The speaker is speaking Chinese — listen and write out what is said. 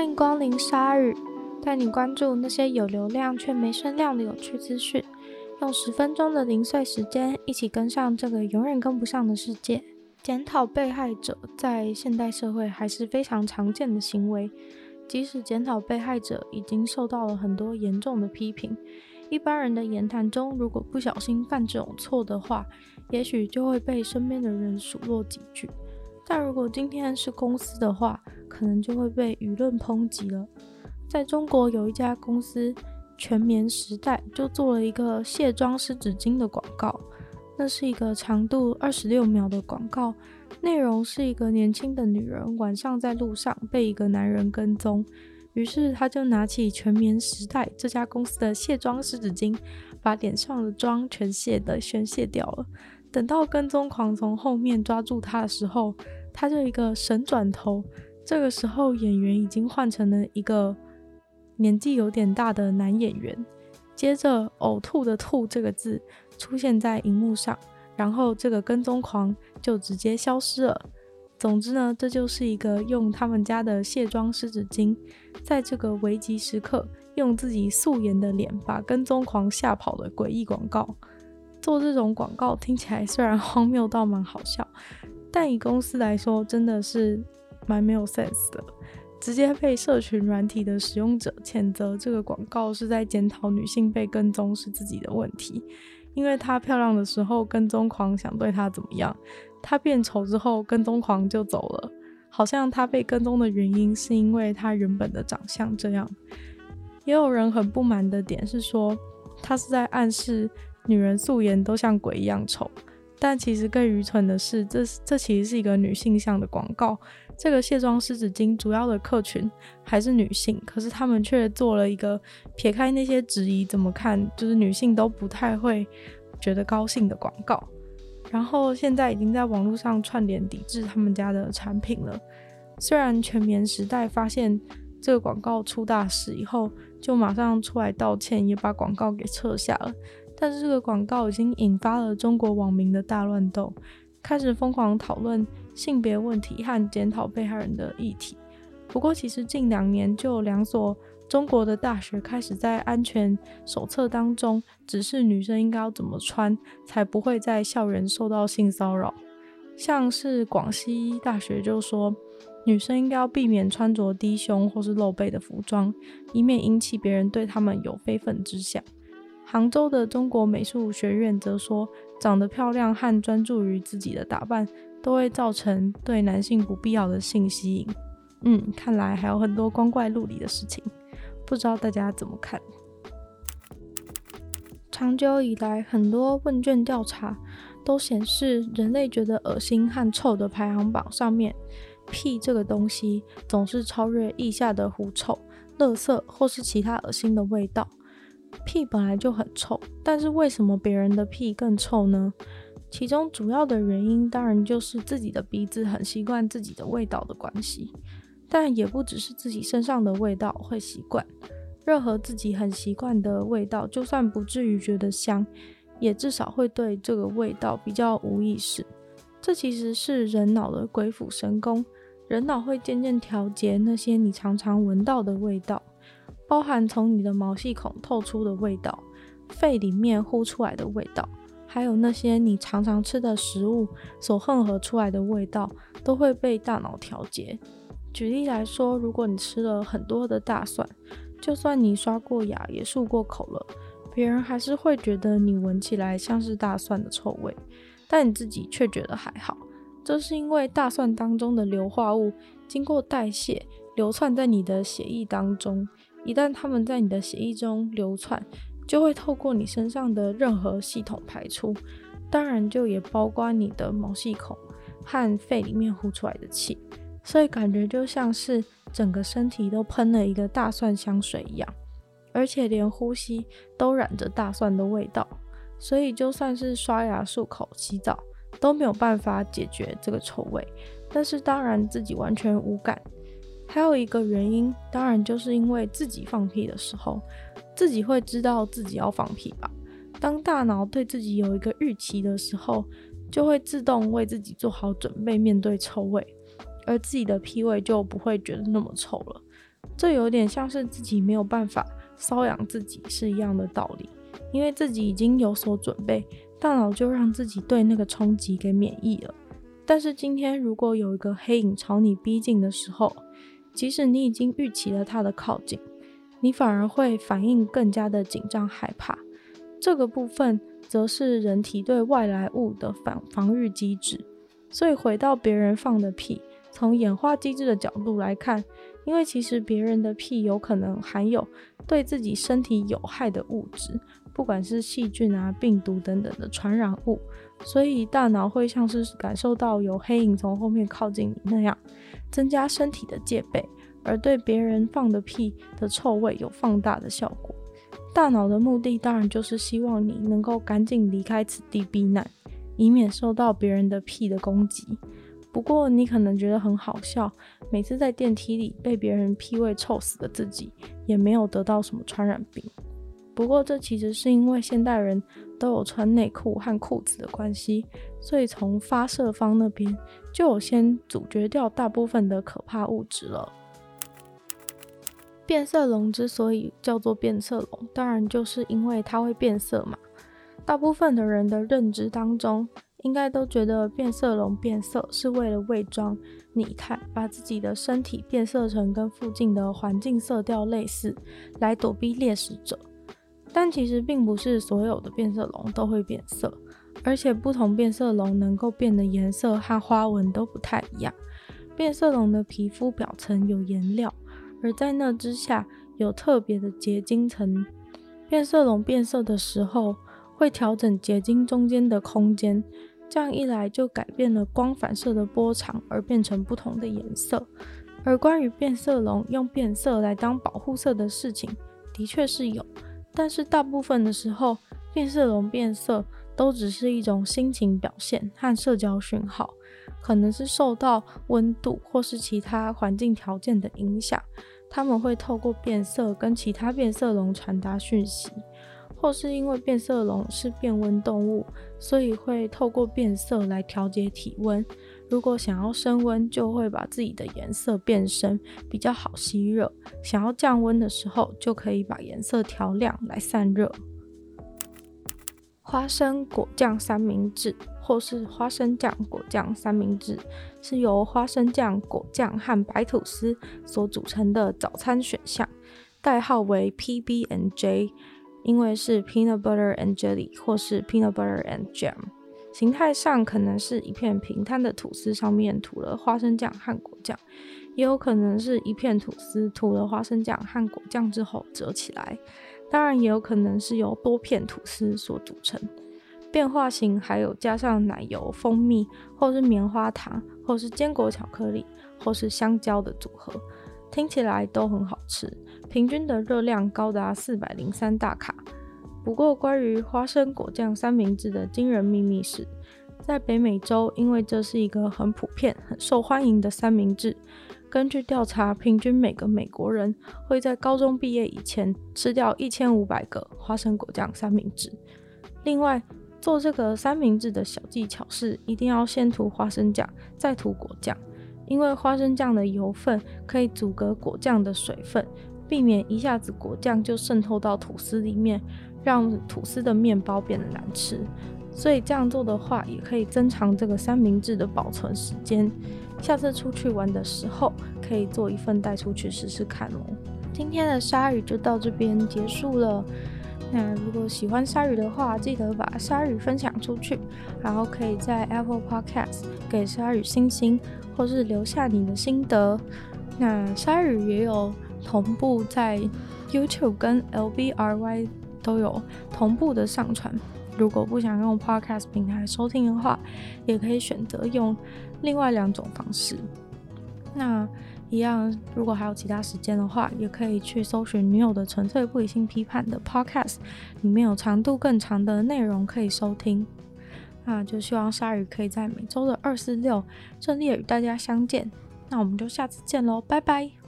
欢迎光临鲨语，带你关注那些有流量却没声量的有趣资讯。用十分钟的零碎时间，一起跟上这个永远跟不上的世界。检讨被害者在现代社会还是非常常见的行为，即使检讨被害者已经受到了很多严重的批评，一般人的言谈中，如果不小心犯这种错的话，也许就会被身边的人数落几句。但如果今天是公司的话，可能就会被舆论抨击了。在中国有一家公司全棉时代就做了一个卸妆湿纸巾的广告，那是一个长度二十六秒的广告，内容是一个年轻的女人晚上在路上被一个男人跟踪，于是她就拿起全棉时代这家公司的卸妆湿纸巾，把脸上的妆全卸的宣泄掉了。等到跟踪狂从后面抓住她的时候，她就一个神转头，这个时候演员已经换成了一个年纪有点大的男演员。接着“呕吐”的“吐”这个字出现在荧幕上，然后这个跟踪狂就直接消失了。总之呢，这就是一个用他们家的卸妆湿纸巾，在这个危急时刻用自己素颜的脸把跟踪狂吓跑的诡异广告。做这种广告听起来虽然荒谬到蛮好笑。但以公司来说，真的是蛮没有 sense 的，直接被社群软体的使用者谴责这个广告是在检讨女性被跟踪是自己的问题，因为她漂亮的时候跟踪狂想对她怎么样，她变丑之后跟踪狂就走了，好像她被跟踪的原因是因为她原本的长相这样。也有人很不满的点是说，她是在暗示女人素颜都像鬼一样丑。但其实更愚蠢的是，这这其实是一个女性向的广告。这个卸妆湿纸巾主要的客群还是女性，可是他们却做了一个撇开那些质疑，怎么看就是女性都不太会觉得高兴的广告。然后现在已经在网络上串联抵制他们家的产品了。虽然全棉时代发现这个广告出大事以后，就马上出来道歉，也把广告给撤下了。但是这个广告已经引发了中国网民的大乱斗，开始疯狂讨论性别问题和检讨被害人的议题。不过，其实近两年就有两所中国的大学开始在安全手册当中指示女生应该要怎么穿，才不会在校园受到性骚扰。像是广西大学就说，女生应该要避免穿着低胸或是露背的服装，以免引起别人对她们有非分之想。杭州的中国美术学院则说，长得漂亮和专注于自己的打扮都会造成对男性不必要的性吸引。嗯，看来还有很多光怪陆离的事情，不知道大家怎么看？长久以来，很多问卷调查都显示，人类觉得恶心和臭的排行榜上面，屁这个东西总是超越腋下的狐臭、垃圾或是其他恶心的味道。屁本来就很臭，但是为什么别人的屁更臭呢？其中主要的原因当然就是自己的鼻子很习惯自己的味道的关系，但也不只是自己身上的味道会习惯，任何自己很习惯的味道，就算不至于觉得香，也至少会对这个味道比较无意识。这其实是人脑的鬼斧神工，人脑会渐渐调节那些你常常闻到的味道。包含从你的毛细孔透出的味道，肺里面呼出来的味道，还有那些你常常吃的食物所混合出来的味道，都会被大脑调节。举例来说，如果你吃了很多的大蒜，就算你刷过牙也漱过口了，别人还是会觉得你闻起来像是大蒜的臭味，但你自己却觉得还好。这是因为大蒜当中的硫化物经过代谢，流窜在你的血液当中。一旦它们在你的血液中流窜，就会透过你身上的任何系统排出，当然就也包括你的毛细孔和肺里面呼出来的气，所以感觉就像是整个身体都喷了一个大蒜香水一样，而且连呼吸都染着大蒜的味道，所以就算是刷牙、漱口、洗澡都没有办法解决这个臭味，但是当然自己完全无感。还有一个原因，当然就是因为自己放屁的时候，自己会知道自己要放屁吧。当大脑对自己有一个预期的时候，就会自动为自己做好准备，面对臭味，而自己的屁味就不会觉得那么臭了。这有点像是自己没有办法搔痒自己是一样的道理，因为自己已经有所准备，大脑就让自己对那个冲击给免疫了。但是今天如果有一个黑影朝你逼近的时候，即使你已经预期了它的靠近，你反而会反应更加的紧张害怕。这个部分则是人体对外来物的反防御机制。所以回到别人放的屁，从演化机制的角度来看，因为其实别人的屁有可能含有对自己身体有害的物质，不管是细菌啊、病毒等等的传染物，所以大脑会像是感受到有黑影从后面靠近你那样，增加身体的戒备，而对别人放的屁的臭味有放大的效果。大脑的目的当然就是希望你能够赶紧离开此地避难。以免受到别人的屁的攻击。不过你可能觉得很好笑，每次在电梯里被别人屁味臭死的自己，也没有得到什么传染病。不过这其实是因为现代人都有穿内裤和裤子的关系，所以从发射方那边就有先阻绝掉大部分的可怕物质了。变色龙之所以叫做变色龙，当然就是因为它会变色嘛。大部分的人的认知当中，应该都觉得变色龙变色是为了伪装拟态，把自己的身体变色成跟附近的环境色调类似，来躲避猎食者。但其实并不是所有的变色龙都会变色，而且不同变色龙能够变的颜色和花纹都不太一样。变色龙的皮肤表层有颜料，而在那之下有特别的结晶层。变色龙变色的时候，会调整结晶中间的空间，这样一来就改变了光反射的波长，而变成不同的颜色。而关于变色龙用变色来当保护色的事情，的确是有，但是大部分的时候，变色龙变色都只是一种心情表现和社交讯号，可能是受到温度或是其他环境条件的影响，它们会透过变色跟其他变色龙传达讯息。或是因为变色龙是变温动物，所以会透过变色来调节体温。如果想要升温，就会把自己的颜色变深，比较好吸热。想要降温的时候，就可以把颜色调亮来散热。花生果酱三明治，或是花生酱果酱三明治，是由花生酱、果酱和白吐司所组成的早餐选项，代号为 PB&J。因为是 peanut butter and jelly 或是 peanut butter and jam，形态上可能是一片平摊的吐司，上面涂了花生酱和果酱，也有可能是一片吐司涂了花生酱和果酱之后折起来，当然也有可能是由多片吐司所组成。变化型还有加上奶油、蜂蜜，或是棉花糖，或是坚果巧克力，或是香蕉的组合。听起来都很好吃，平均的热量高达四百零三大卡。不过，关于花生果酱三明治的惊人秘密是，在北美洲，因为这是一个很普遍、很受欢迎的三明治。根据调查，平均每个美国人会在高中毕业以前吃掉一千五百个花生果酱三明治。另外，做这个三明治的小技巧是，一定要先涂花生酱，再涂果酱。因为花生酱的油分可以阻隔果酱的水分，避免一下子果酱就渗透到吐司里面，让吐司的面包变得难吃。所以这样做的话，也可以增长这个三明治的保存时间。下次出去玩的时候，可以做一份带出去试试看哦。今天的鲨鱼就到这边结束了。那如果喜欢鲨鱼的话，记得把鲨鱼分享出去，然后可以在 Apple Podcast 给鲨鱼星星，或是留下你的心得。那鲨鱼也有同步在 YouTube 跟 LBRY 都有同步的上传。如果不想用 Podcast 平台收听的话，也可以选择用另外两种方式。那一样，如果还有其他时间的话，也可以去搜寻女友的纯粹不理性批判的 Podcast，里面有长度更长的内容可以收听。那就希望鲨鱼可以在每周的二四六顺利与大家相见。那我们就下次见喽，拜拜。